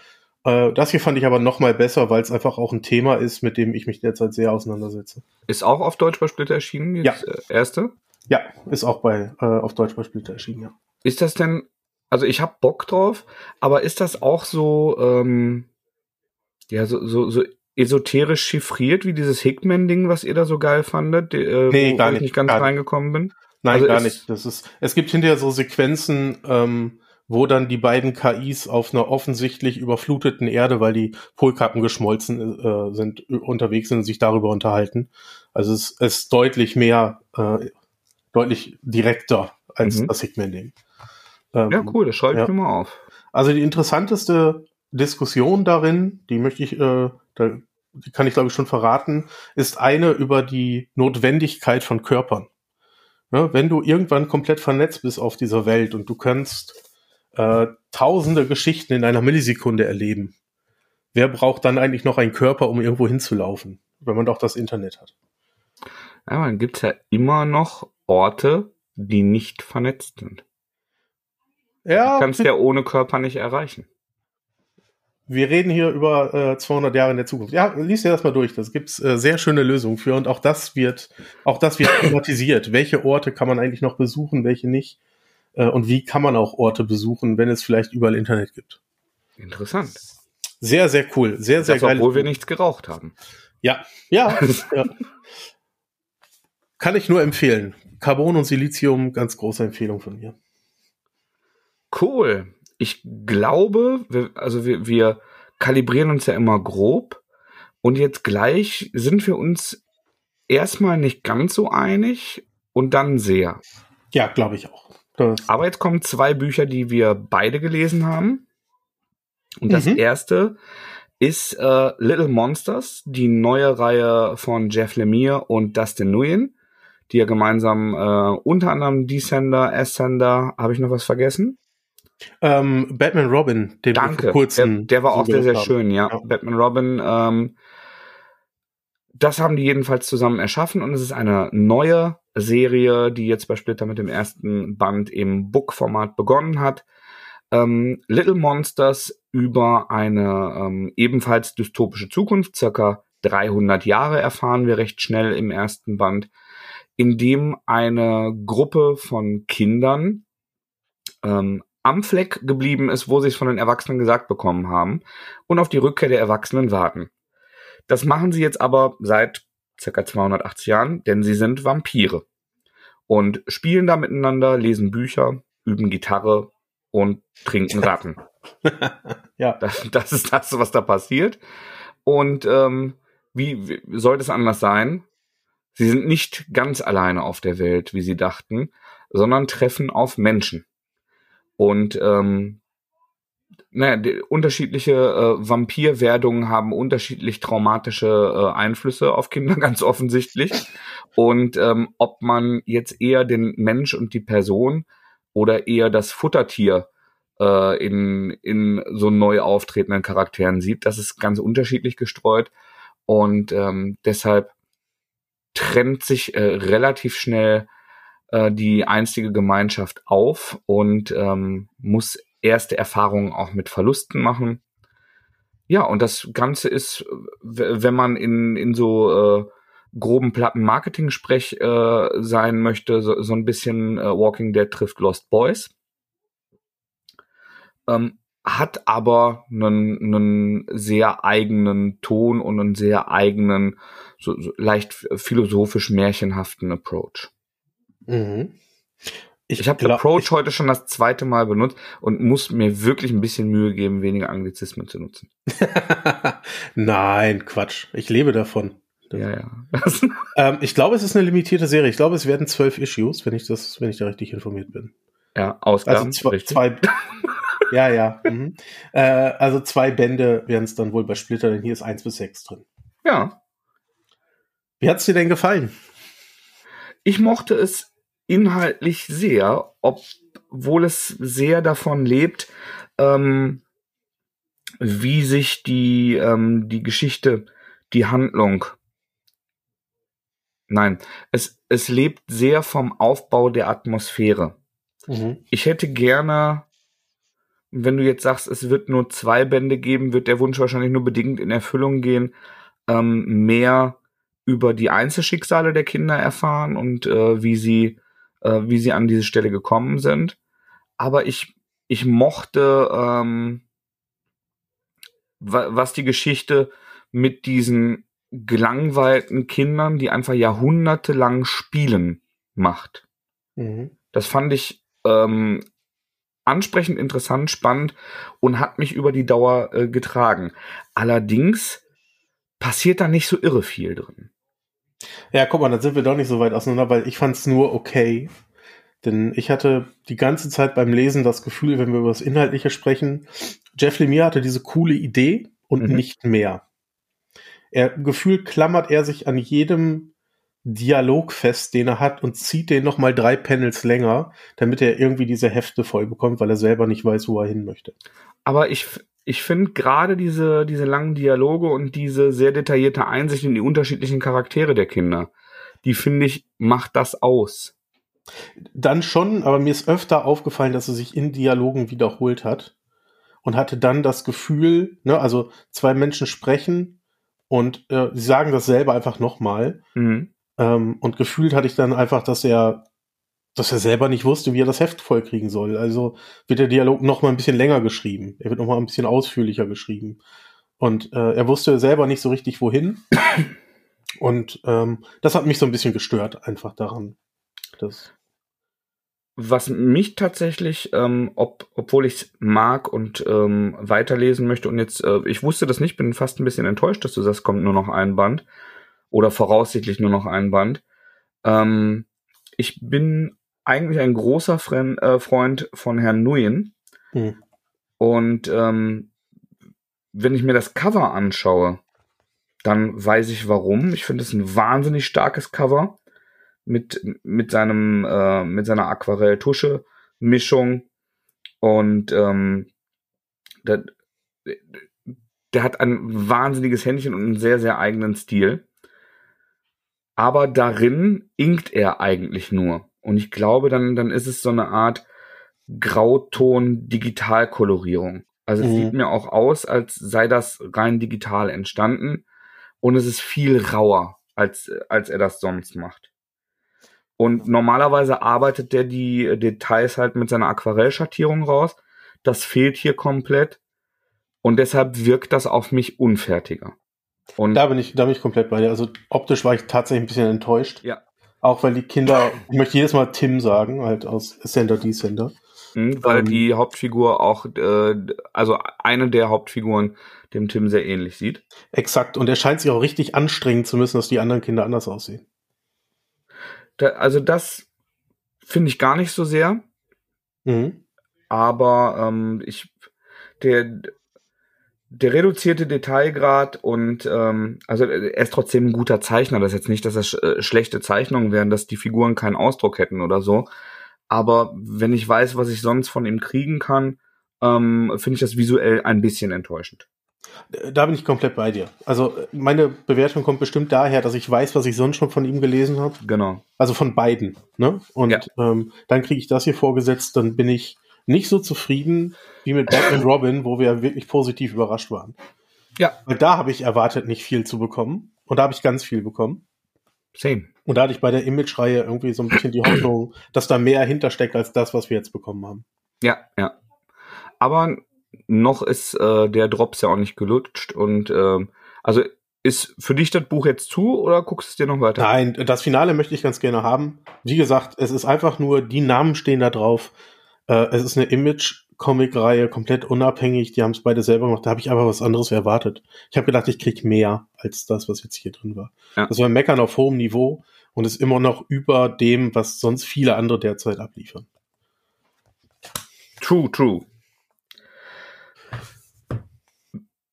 B: Äh, das hier fand ich aber noch mal besser, weil es einfach auch ein Thema ist, mit dem ich mich derzeit sehr auseinandersetze.
A: Ist auch auf Deutsch bei Splitter erschienen,
B: ja.
A: Äh, erste?
B: Ja, ist auch bei äh, auf Deutsch bei Splitter erschienen, ja.
A: Ist das denn, also ich habe Bock drauf, aber ist das auch so, ähm, Ja, so, so, so esoterisch chiffriert wie dieses Hickman-Ding, was ihr da so geil fandet, äh,
B: Nee,
A: wo
B: gar
A: ich
B: nicht,
A: nicht ganz
B: gar nicht.
A: reingekommen bin.
B: Nein,
A: Also
B: gar
A: es-
B: nicht. Das ist, es gibt hinterher so Sequenzen, ähm, wo dann die beiden KIs auf einer offensichtlich überfluteten Erde, weil die Polkappen geschmolzen äh, sind, unterwegs sind und sich darüber unterhalten. Also es es ist deutlich mehr, äh, deutlich direkter als
A: Mhm.
B: das Hickman-Ding. Ähm,
A: Ja, cool, das schreibe ich
B: ja.
A: mir mal auf.
B: Also die interessanteste Diskussion darin, die möchte ich, äh, da, die kann ich glaube ich schon verraten, ist eine über die Notwendigkeit von Körpern. Ne, wenn du irgendwann komplett vernetzt bist auf dieser Welt und du kannst äh, tausende Geschichten in einer Millisekunde erleben, wer braucht dann eigentlich noch einen Körper, um irgendwo hinzulaufen, wenn man doch das Internet hat?
A: Ja, dann gibt's ja immer noch Orte, die nicht vernetzt sind.
B: Ja,
A: Du kannst ja ohne Körper nicht erreichen.
B: Wir reden hier über äh, 200 Jahre in der Zukunft. Ja, lies dir das mal durch. Das gibt's äh, sehr schöne Lösungen für und auch das wird, auch das wird thematisiert. welche Orte kann man eigentlich noch besuchen, welche nicht? Äh, und wie kann man auch Orte besuchen, wenn es vielleicht überall Internet gibt?
A: Interessant.
B: Sehr, sehr cool. Sehr, sehr geil.
A: obwohl wir nichts geraucht haben.
B: Ja, ja, ja. Kann ich nur empfehlen. Carbon und Silizium, ganz große Empfehlung von mir.
A: Cool. Ich glaube, wir, also wir, wir kalibrieren uns ja immer grob. Und jetzt gleich sind wir uns erstmal nicht ganz so einig und dann sehr.
B: Ja, glaube ich auch. Das,
A: Aber jetzt kommen zwei Bücher, die wir beide gelesen haben. Und das
B: Mhm.
A: erste ist äh, Little Monsters, die neue Reihe von Jeff Lemire und Dustin Nguyen, die ja gemeinsam äh, unter anderem Descender, Ascender, habe ich noch was vergessen?
B: Ähm, Batman Robin, den wir
A: Danke.
B: vor kurzem
A: der, der war auch sehr, sehr
B: haben.
A: schön, ja.
B: Ja.
A: Batman Robin, ähm, das haben die jedenfalls zusammen erschaffen und es ist eine neue Serie, die jetzt bei Splitter mit dem ersten Band im Book-Format begonnen hat. Ähm, Little Monsters über eine ähm, ebenfalls dystopische Zukunft, circa 300 Jahre erfahren wir recht schnell im ersten Band, in dem eine Gruppe von Kindern ähm, am Fleck geblieben ist, wo sie es von den Erwachsenen gesagt bekommen haben und auf die Rückkehr der Erwachsenen warten. Das machen sie jetzt aber seit circa 280 Jahren, denn sie sind Vampire und spielen da miteinander, lesen Bücher, üben Gitarre und trinken Ratten.
B: Ja.
A: Das, das ist das, was da passiert. Und ähm, wie, wie soll das anders sein? Sie sind nicht ganz alleine auf der Welt, wie sie dachten, sondern treffen auf Menschen. Und ähm, naja, die, unterschiedliche äh, Vampirwerdungen haben unterschiedlich traumatische äh, Einflüsse auf Kinder, ganz offensichtlich. Und ähm, ob man jetzt eher den Mensch und die Person oder eher das Futtertier äh, in, in so neu auftretenden Charakteren sieht, das ist ganz unterschiedlich gestreut. Und ähm, deshalb trennt sich äh, relativ schnell äh, die einstige Gemeinschaft auf und ähm, muss erste Erfahrungen auch mit Verlusten machen. Ja, und das Ganze ist, wenn man in, in so äh, groben Platten Marketing-Sprech äh, sein möchte, so, so ein bisschen äh, Walking Dead trifft Lost Boys. Ähm, hat aber einen, einen sehr eigenen Ton und einen sehr eigenen, so, so leicht philosophisch märchenhaften Approach.
B: Mhm.
A: Ich, habe
B: glaub-
A: Approach heute schon das zweite Mal benutzt und muss mir wirklich ein bisschen Mühe geben, weniger Anglizismen zu nutzen.
B: Nein, Quatsch. Ich lebe davon.
A: Ja, ja.
B: Ähm, ich glaube, es ist eine limitierte Serie. Ich glaube, es werden zwölf Issues, wenn ich das, wenn ich da richtig informiert bin.
A: ja, Ausgaben.
B: Also zwei, zwei ja, ja. Mhm. Äh, also zwei Bände werden es dann wohl bei Splitter, denn hier ist eins bis sechs drin.
A: Ja.
B: Wie hat's dir denn gefallen?
A: Ich mochte es inhaltlich sehr, obwohl es sehr davon lebt, ähm, wie sich die, ähm, die Geschichte, die Handlung, nein, es, es lebt sehr vom Aufbau der Atmosphäre.
B: Mhm.
A: Ich hätte gerne, wenn du jetzt sagst, es wird nur zwei Bände geben, wird der Wunsch wahrscheinlich nur bedingt in Erfüllung gehen, ähm, mehr über die Einzelschicksale der Kinder erfahren und äh, wie sie, äh, wie sie an diese Stelle gekommen sind. Aber ich, ich mochte ähm, was die Geschichte mit diesen gelangweilten Kindern, die einfach jahrhundertelang spielen, macht. Mhm. Das fand ich ähm, ansprechend, interessant, spannend und hat mich über die Dauer äh, getragen. Allerdings passiert da nicht so irre viel drin.
B: Ja, guck mal, dann sind wir doch nicht so weit auseinander, weil ich fand es nur okay. Denn ich hatte die ganze Zeit beim Lesen das Gefühl, wenn wir über das Inhaltliche sprechen, Jeff Lemire hatte diese coole Idee und mhm. nicht mehr. Er gefühlt klammert er sich an jedem Dialog fest, den er hat und zieht den noch mal drei Panels länger, damit er irgendwie diese Hefte voll bekommt, weil er selber nicht weiß, wo er hin möchte.
A: Aber ich, ich finde gerade diese, diese langen Dialoge und diese sehr detaillierte Einsicht in die unterschiedlichen Charaktere der Kinder, die finde ich, macht das aus.
B: Dann schon, aber mir ist öfter aufgefallen, dass er sich in Dialogen wiederholt hat und hatte dann das Gefühl, ne, also zwei Menschen sprechen und äh, sie sagen das selber einfach nochmal. Mhm. Ähm, und gefühlt hatte ich dann einfach, dass er, dass er selber nicht wusste, wie er das Heft vollkriegen soll. Also wird der Dialog noch mal ein bisschen länger geschrieben. Er wird noch mal ein bisschen ausführlicher geschrieben. Und äh, er wusste selber nicht so richtig, wohin. Und ähm, das hat mich so ein bisschen gestört, einfach daran. Das
A: was mich tatsächlich, ähm, ob, obwohl ich es mag und ähm, weiterlesen möchte und jetzt, äh, ich wusste das nicht, bin fast ein bisschen enttäuscht, dass du sagst, kommt nur noch ein Band oder voraussichtlich nur noch ein Band. Ähm, ich bin eigentlich ein großer Freund, äh, Freund von Herrn Nguyen hm. und ähm, wenn ich mir das Cover anschaue, dann weiß ich warum. Ich finde es ein wahnsinnig starkes Cover mit, mit seinem, äh, mit seiner Aquarell-Tusche-Mischung. Und ähm, der, der hat ein wahnsinniges Händchen und einen sehr, sehr eigenen Stil. Aber darin inkt er eigentlich nur. Und ich glaube, dann, dann ist es so eine Art Grauton-Digitalkolorierung. Also es mhm. sieht mir auch aus, als sei das rein digital entstanden. Und es ist viel rauer, als, als er das sonst macht. Und normalerweise arbeitet der die Details halt mit seiner Aquarellschattierung raus. Das fehlt hier komplett. Und deshalb wirkt das auf mich unfertiger.
B: Und da bin ich, da bin ich komplett bei dir. Also optisch war ich tatsächlich ein bisschen enttäuscht.
A: Ja.
B: Auch weil die Kinder, ich möchte jedes Mal Tim sagen, halt aus Ascender Descender.
A: Mhm, weil ähm, die Hauptfigur auch, äh, also eine der Hauptfiguren dem Tim sehr ähnlich sieht.
B: Exakt. Und er scheint sich auch richtig anstrengen zu müssen, dass die anderen Kinder anders aussehen.
A: Da, also das finde ich gar nicht so sehr. Mhm. Aber ähm, ich, der, der reduzierte Detailgrad und ähm, also er ist trotzdem ein guter Zeichner. Das ist jetzt nicht, dass das äh, schlechte Zeichnungen wären, dass die Figuren keinen Ausdruck hätten oder so. Aber wenn ich weiß, was ich sonst von ihm kriegen kann, ähm, finde ich das visuell ein bisschen enttäuschend.
B: Da bin ich komplett bei dir. Also meine Bewertung kommt bestimmt daher, dass ich weiß, was ich sonst schon von ihm gelesen habe.
A: Genau.
B: Also von beiden. Ne? Und ja. ähm, dann kriege ich das hier vorgesetzt, dann bin ich nicht so zufrieden wie mit Batman Robin, wo wir wirklich positiv überrascht waren.
A: Ja.
B: Weil da habe ich erwartet, nicht viel zu bekommen. Und da habe ich ganz viel bekommen.
A: Same.
B: Und da hatte ich bei der Image-Reihe irgendwie so ein bisschen die Hoffnung, dass da mehr hintersteckt als das, was wir jetzt bekommen haben.
A: Ja, ja. Aber noch ist äh, der Drops ja auch nicht gelutscht und äh, also ist für dich das Buch jetzt zu oder guckst du es dir noch weiter?
B: Nein, das Finale möchte ich ganz gerne haben. Wie gesagt, es ist einfach nur, die Namen stehen da drauf. Äh, es ist eine Image-Comic-Reihe, komplett unabhängig. Die haben es beide selber gemacht. Da habe ich aber was anderes erwartet. Ich habe gedacht, ich krieg mehr als das, was jetzt hier drin war. Ja. Das war Meckern auf hohem Niveau und ist immer noch über dem, was sonst viele andere derzeit abliefern.
A: True, true.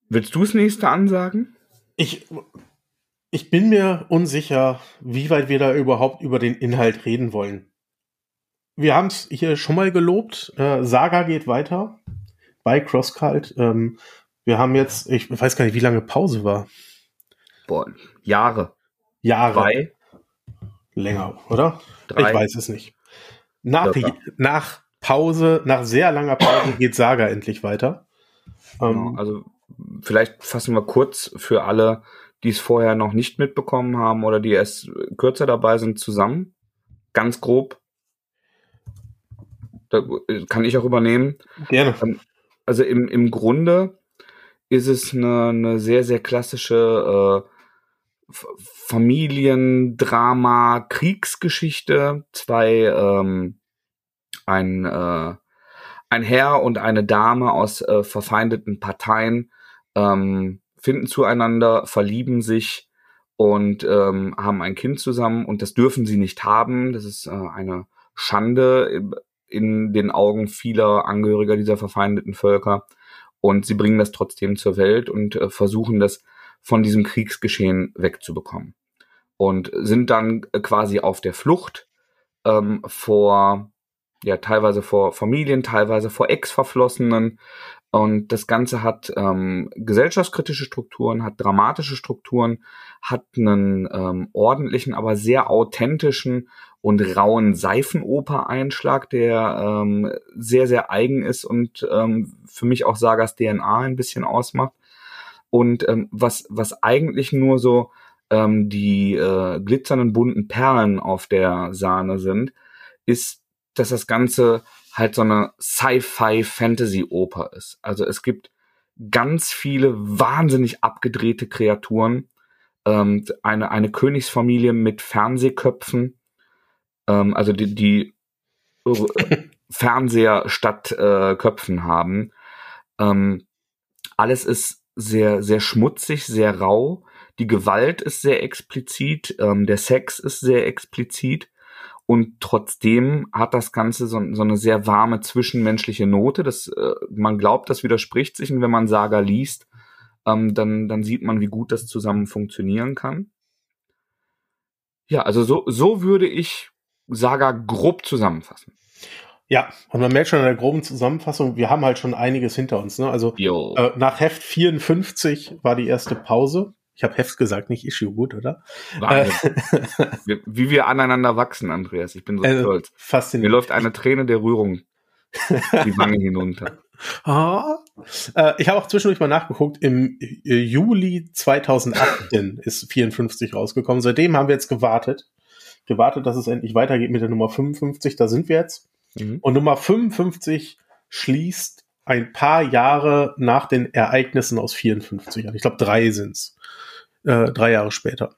A: Willst du das nächste ansagen?
B: Ich, ich bin mir unsicher, wie weit wir da überhaupt über den Inhalt reden wollen. Wir haben es hier schon mal gelobt. Äh, Saga geht weiter bei CrossCult. Ähm, wir haben jetzt, ich weiß gar nicht, wie lange Pause war.
A: Boah, Jahre.
B: Jahre. Drei. Länger, oder? Drei. Ich weiß es nicht. Nach, nach Pause, nach sehr langer Pause geht Saga endlich weiter.
A: Ähm, genau, also vielleicht fassen wir kurz für alle, die es vorher noch nicht mitbekommen haben oder die erst kürzer dabei sind, zusammen. Ganz grob. Da kann ich auch übernehmen.
B: Gerne.
A: Ähm, also im, im Grunde ist es eine, eine sehr, sehr klassische äh, Familiendrama, Kriegsgeschichte. Zwei, ähm, ein, äh, ein Herr und eine Dame aus äh, verfeindeten Parteien ähm, finden zueinander, verlieben sich und ähm, haben ein Kind zusammen und das dürfen sie nicht haben. Das ist äh, eine Schande in den Augen vieler Angehöriger dieser verfeindeten Völker. Und sie bringen das trotzdem zur Welt und äh, versuchen das von diesem Kriegsgeschehen wegzubekommen. Und sind dann quasi auf der Flucht ähm, vor, ja, teilweise vor Familien, teilweise vor Ex-Verflossenen, und das Ganze hat ähm, gesellschaftskritische Strukturen, hat dramatische Strukturen, hat einen ähm, ordentlichen, aber sehr authentischen und rauen Seifenoper-Einschlag, der ähm, sehr, sehr eigen ist und ähm, für mich auch Sagas DNA ein bisschen ausmacht. Und ähm, was, was eigentlich nur so ähm, die äh, glitzernden bunten Perlen auf der Sahne sind, ist, dass das Ganze halt so eine Sci-Fi-Fantasy-Oper ist. Also es gibt ganz viele wahnsinnig abgedrehte Kreaturen, ähm, eine, eine Königsfamilie mit Fernsehköpfen, ähm, also die, die Fernseher statt äh, Köpfen haben. Ähm, alles ist sehr, sehr schmutzig, sehr rau. Die Gewalt ist sehr explizit, ähm, der Sex ist sehr explizit und trotzdem hat das Ganze so, so eine sehr warme zwischenmenschliche Note. Das, äh, man glaubt, das widerspricht sich. Und wenn man Saga liest, ähm, dann, dann sieht man, wie gut das zusammen funktionieren kann. Ja, also so, so würde ich Saga grob zusammenfassen.
B: Ja, und man merkt schon in der groben Zusammenfassung, wir haben halt schon einiges hinter uns. Ne? Also äh, nach Heft 54 war die erste Pause. Ich habe Heft gesagt, nicht Issue, gut, oder?
A: Wahnsinn. Äh, wie wir aneinander wachsen, Andreas. Ich bin so äh, stolz. Faszinierend. Mir läuft eine Träne der Rührung die Wange hinunter.
B: Ah, äh, ich habe auch zwischendurch mal nachgeguckt. Im äh, Juli 2018 ist 54 rausgekommen. Seitdem haben wir jetzt gewartet. Gewartet, dass es endlich weitergeht mit der Nummer 55. Da sind wir jetzt. Mhm. Und Nummer 55 schließt ein paar Jahre nach den Ereignissen aus 54 an. Ich glaube, drei sind's äh, drei Jahre später.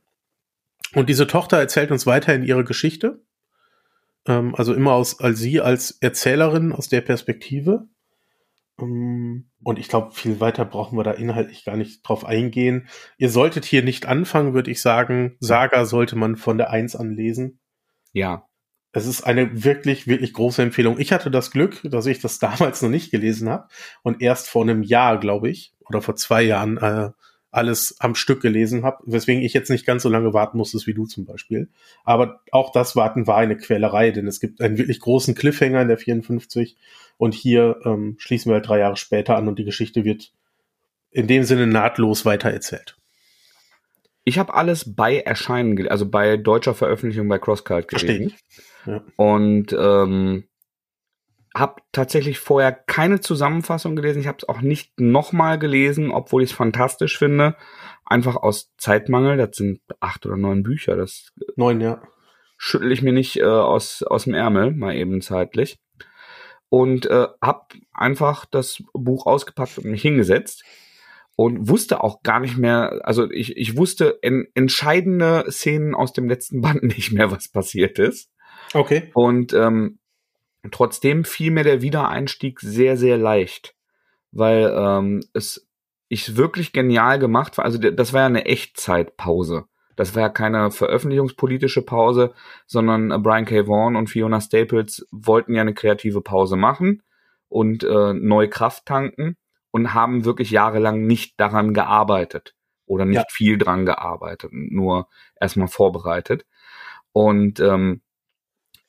B: Und diese Tochter erzählt uns weiterhin ihre Geschichte. Ähm, also immer aus, als sie als Erzählerin aus der Perspektive. Ähm, und ich glaube, viel weiter brauchen wir da inhaltlich gar nicht drauf eingehen. Ihr solltet hier nicht anfangen, würde ich sagen. Saga sollte man von der Eins an lesen.
A: Ja.
B: Es ist eine wirklich, wirklich große Empfehlung. Ich hatte das Glück, dass ich das damals noch nicht gelesen habe und erst vor einem Jahr, glaube ich, oder vor zwei Jahren äh, alles am Stück gelesen habe, weswegen ich jetzt nicht ganz so lange warten musste wie du zum Beispiel. Aber auch das Warten war eine Quälerei, denn es gibt einen wirklich großen Cliffhanger in der 54 und hier ähm, schließen wir halt drei Jahre später an und die Geschichte wird in dem Sinne nahtlos weitererzählt.
A: Ich habe alles bei Erscheinen, also bei deutscher Veröffentlichung bei Crosscult gelesen. Ja. Und ähm, habe tatsächlich vorher keine Zusammenfassung gelesen. Ich habe es auch nicht nochmal gelesen, obwohl ich es fantastisch finde. Einfach aus Zeitmangel. Das sind acht oder neun Bücher. Das
B: neun, ja.
A: Schüttel ich mir nicht äh, aus aus dem Ärmel mal eben zeitlich und äh, habe einfach das Buch ausgepackt und mich hingesetzt und wusste auch gar nicht mehr, also ich, ich wusste in, entscheidende Szenen aus dem letzten Band nicht mehr, was passiert ist.
B: Okay.
A: Und ähm, Trotzdem fiel mir der Wiedereinstieg sehr, sehr leicht, weil ähm, es ich wirklich genial gemacht war. Also das war ja eine Echtzeitpause. Das war ja keine veröffentlichungspolitische Pause, sondern äh, Brian K. Vaughan und Fiona Staples wollten ja eine kreative Pause machen und äh, neue Kraft tanken und haben wirklich jahrelang nicht daran gearbeitet oder nicht ja. viel dran gearbeitet, nur erstmal vorbereitet. Und ähm,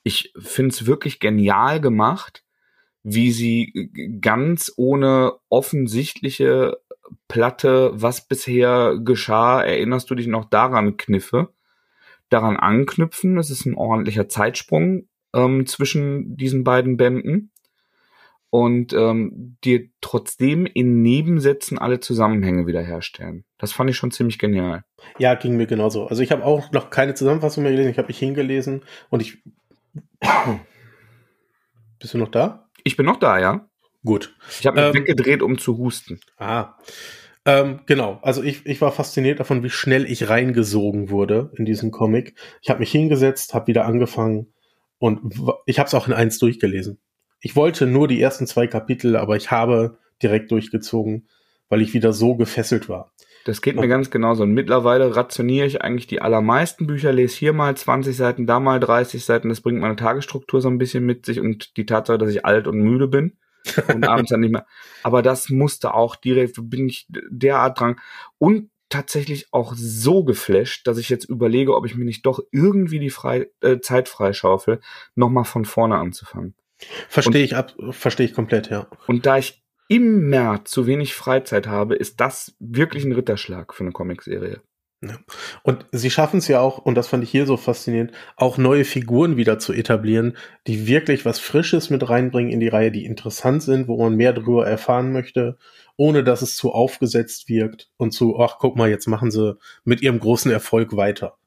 A: ich finde es wirklich genial gemacht, wie sie ganz ohne offensichtliche Platte, was bisher geschah, erinnerst du dich noch daran, Kniffe, daran anknüpfen. Das ist ein ordentlicher Zeitsprung ähm, zwischen diesen beiden Bänden und ähm, dir trotzdem in Nebensätzen alle Zusammenhänge wiederherstellen. Das fand ich schon ziemlich genial.
B: Ja, ging mir genauso. Also ich habe auch noch keine Zusammenfassung mehr gelesen, ich habe mich hingelesen und ich bist du noch da?
A: Ich bin noch da, ja.
B: Gut.
A: Ich habe mich ähm, weggedreht, um zu husten.
B: Ah. Ähm, genau, also ich, ich war fasziniert davon, wie schnell ich reingesogen wurde in diesen Comic. Ich habe mich hingesetzt, habe wieder angefangen und ich habe es auch in eins durchgelesen. Ich wollte nur die ersten zwei Kapitel, aber ich habe direkt durchgezogen, weil ich wieder so gefesselt war.
A: Das geht mir ganz genauso. Und mittlerweile rationiere ich eigentlich die allermeisten Bücher, lese hier mal 20 Seiten, da mal 30 Seiten. Das bringt meine Tagesstruktur so ein bisschen mit sich und die Tatsache, dass ich alt und müde bin und abends dann nicht mehr. Aber das musste auch direkt, bin ich derart dran. Und tatsächlich auch so geflasht, dass ich jetzt überlege, ob ich mir nicht doch irgendwie die Frei äh, Zeit freischaufel, nochmal von vorne anzufangen.
B: Verstehe ich ab, verstehe ich komplett, ja.
A: Und da ich immer zu wenig Freizeit habe, ist das wirklich ein Ritterschlag für eine Comicserie.
B: Ja. Und sie schaffen es ja auch, und das fand ich hier so faszinierend, auch neue Figuren wieder zu etablieren, die wirklich was Frisches mit reinbringen in die Reihe, die interessant sind, wo man mehr darüber erfahren möchte, ohne dass es zu aufgesetzt wirkt und zu, ach guck mal, jetzt machen sie mit ihrem großen Erfolg weiter.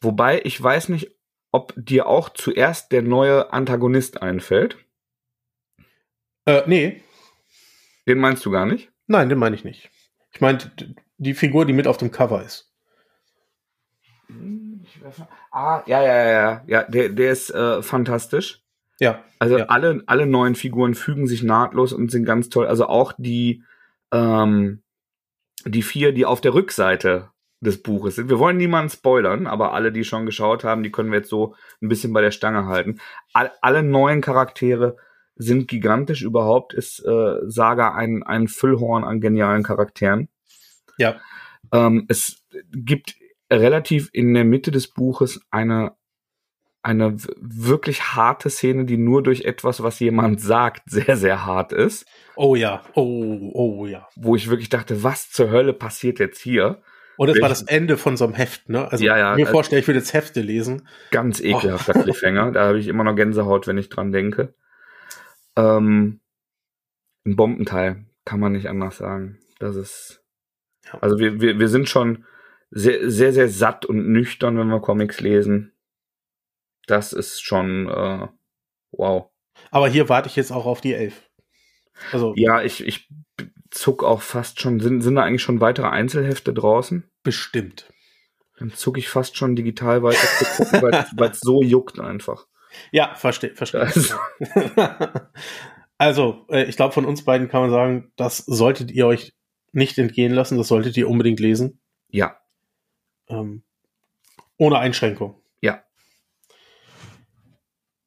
A: Wobei ich weiß nicht, ob dir auch zuerst der neue Antagonist einfällt.
B: Äh, nee.
A: Den meinst du gar nicht?
B: Nein, den meine ich nicht. Ich meine die Figur, die mit auf dem Cover ist.
A: Ah, ja, ja, ja, ja, der, der ist äh, fantastisch.
B: Ja.
A: Also
B: ja.
A: alle, alle neuen Figuren fügen sich nahtlos und sind ganz toll. Also auch die, ähm, die vier, die auf der Rückseite des Buches sind. Wir wollen niemanden spoilern, aber alle, die schon geschaut haben, die können wir jetzt so ein bisschen bei der Stange halten. All, alle neuen Charaktere sind gigantisch. Überhaupt ist äh, Saga ein, ein Füllhorn an genialen Charakteren.
B: Ja.
A: Ähm, es gibt relativ in der Mitte des Buches eine eine wirklich harte Szene, die nur durch etwas, was jemand sagt, sehr, sehr hart ist.
B: Oh ja, oh, oh ja.
A: Wo ich wirklich dachte, was zur Hölle passiert jetzt hier?
B: Und es war das Ende von so einem Heft, ne? Also ja, ja, mir also vorstellen, ich würde jetzt Hefte lesen.
A: Ganz ekelhafter oh. Cliffhanger. Da habe ich immer noch Gänsehaut, wenn ich dran denke. Ähm, ein Bombenteil, kann man nicht anders sagen. Das ist. Ja. Also wir, wir, wir sind schon sehr, sehr, sehr satt und nüchtern, wenn wir Comics lesen. Das ist schon äh, wow.
B: Aber hier warte ich jetzt auch auf die Elf.
A: Also ja, ich, ich zuck auch fast schon. Sind, sind da eigentlich schon weitere Einzelhefte draußen?
B: Bestimmt.
A: Dann zuck ich fast schon digital weiter zu gucken, weil es so juckt einfach.
B: Ja, verstehe, verstehe. Also, also äh, ich glaube, von uns beiden kann man sagen, das solltet ihr euch nicht entgehen lassen, das solltet ihr unbedingt lesen.
A: Ja.
B: Ähm, ohne Einschränkung.
A: Ja.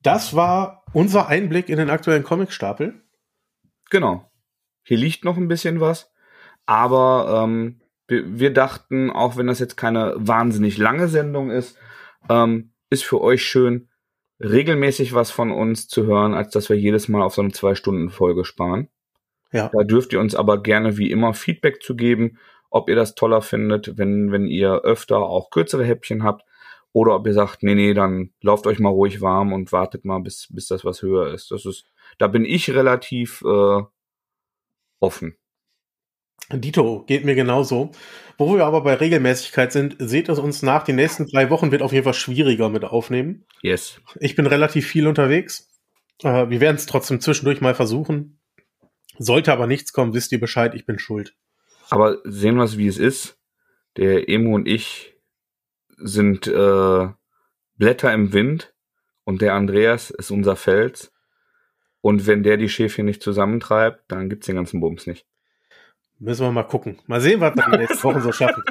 B: Das war unser Einblick in den aktuellen Comicstapel.
A: Genau. Hier liegt noch ein bisschen was, aber ähm, wir, wir, dachten, auch wenn das jetzt keine wahnsinnig lange Sendung ist, ähm, ist für euch schön, regelmäßig was von uns zu hören, als dass wir jedes Mal auf so eine Zwei-Stunden-Folge sparen.
B: Ja.
A: Da dürft ihr uns aber gerne wie immer Feedback zu geben, ob ihr das toller findet, wenn, wenn ihr öfter auch kürzere Häppchen habt oder ob ihr sagt, nee, nee, dann lauft euch mal ruhig warm und wartet mal, bis, bis das was höher ist. Das ist, da bin ich relativ äh, offen.
B: Dito geht mir genauso. Wo wir aber bei Regelmäßigkeit sind, seht es uns nach. Die nächsten drei Wochen wird auf jeden Fall schwieriger mit aufnehmen.
A: Yes.
B: Ich bin relativ viel unterwegs. Äh, wir werden es trotzdem zwischendurch mal versuchen. Sollte aber nichts kommen, wisst ihr Bescheid, ich bin schuld.
A: Aber sehen wir es, wie es ist. Der Emo und ich sind äh, Blätter im Wind und der Andreas ist unser Fels. Und wenn der die Schäfchen nicht zusammentreibt, dann gibt's den ganzen Bums nicht.
B: Müssen wir mal gucken. Mal sehen, was wir die nächsten Wochen so schaffen.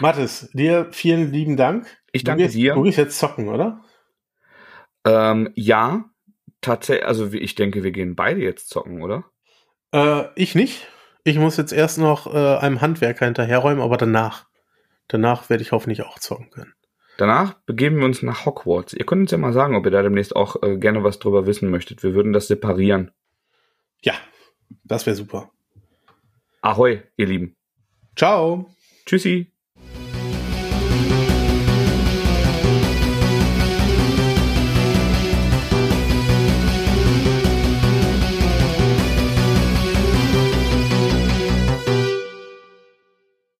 B: Mathis, dir vielen lieben Dank.
A: Ich danke
B: du gehst,
A: dir.
B: Du gehst jetzt zocken, oder?
A: Ähm, ja, tatsächlich. Also ich denke, wir gehen beide jetzt zocken, oder?
B: Äh, ich nicht. Ich muss jetzt erst noch äh, einem Handwerker hinterherräumen, aber danach. Danach werde ich hoffentlich auch zocken können.
A: Danach begeben wir uns nach Hogwarts. Ihr könnt uns ja mal sagen, ob ihr da demnächst auch äh, gerne was drüber wissen möchtet. Wir würden das separieren.
B: Ja, das wäre super.
A: Ahoi, ihr Lieben.
B: Ciao.
A: Tschüssi.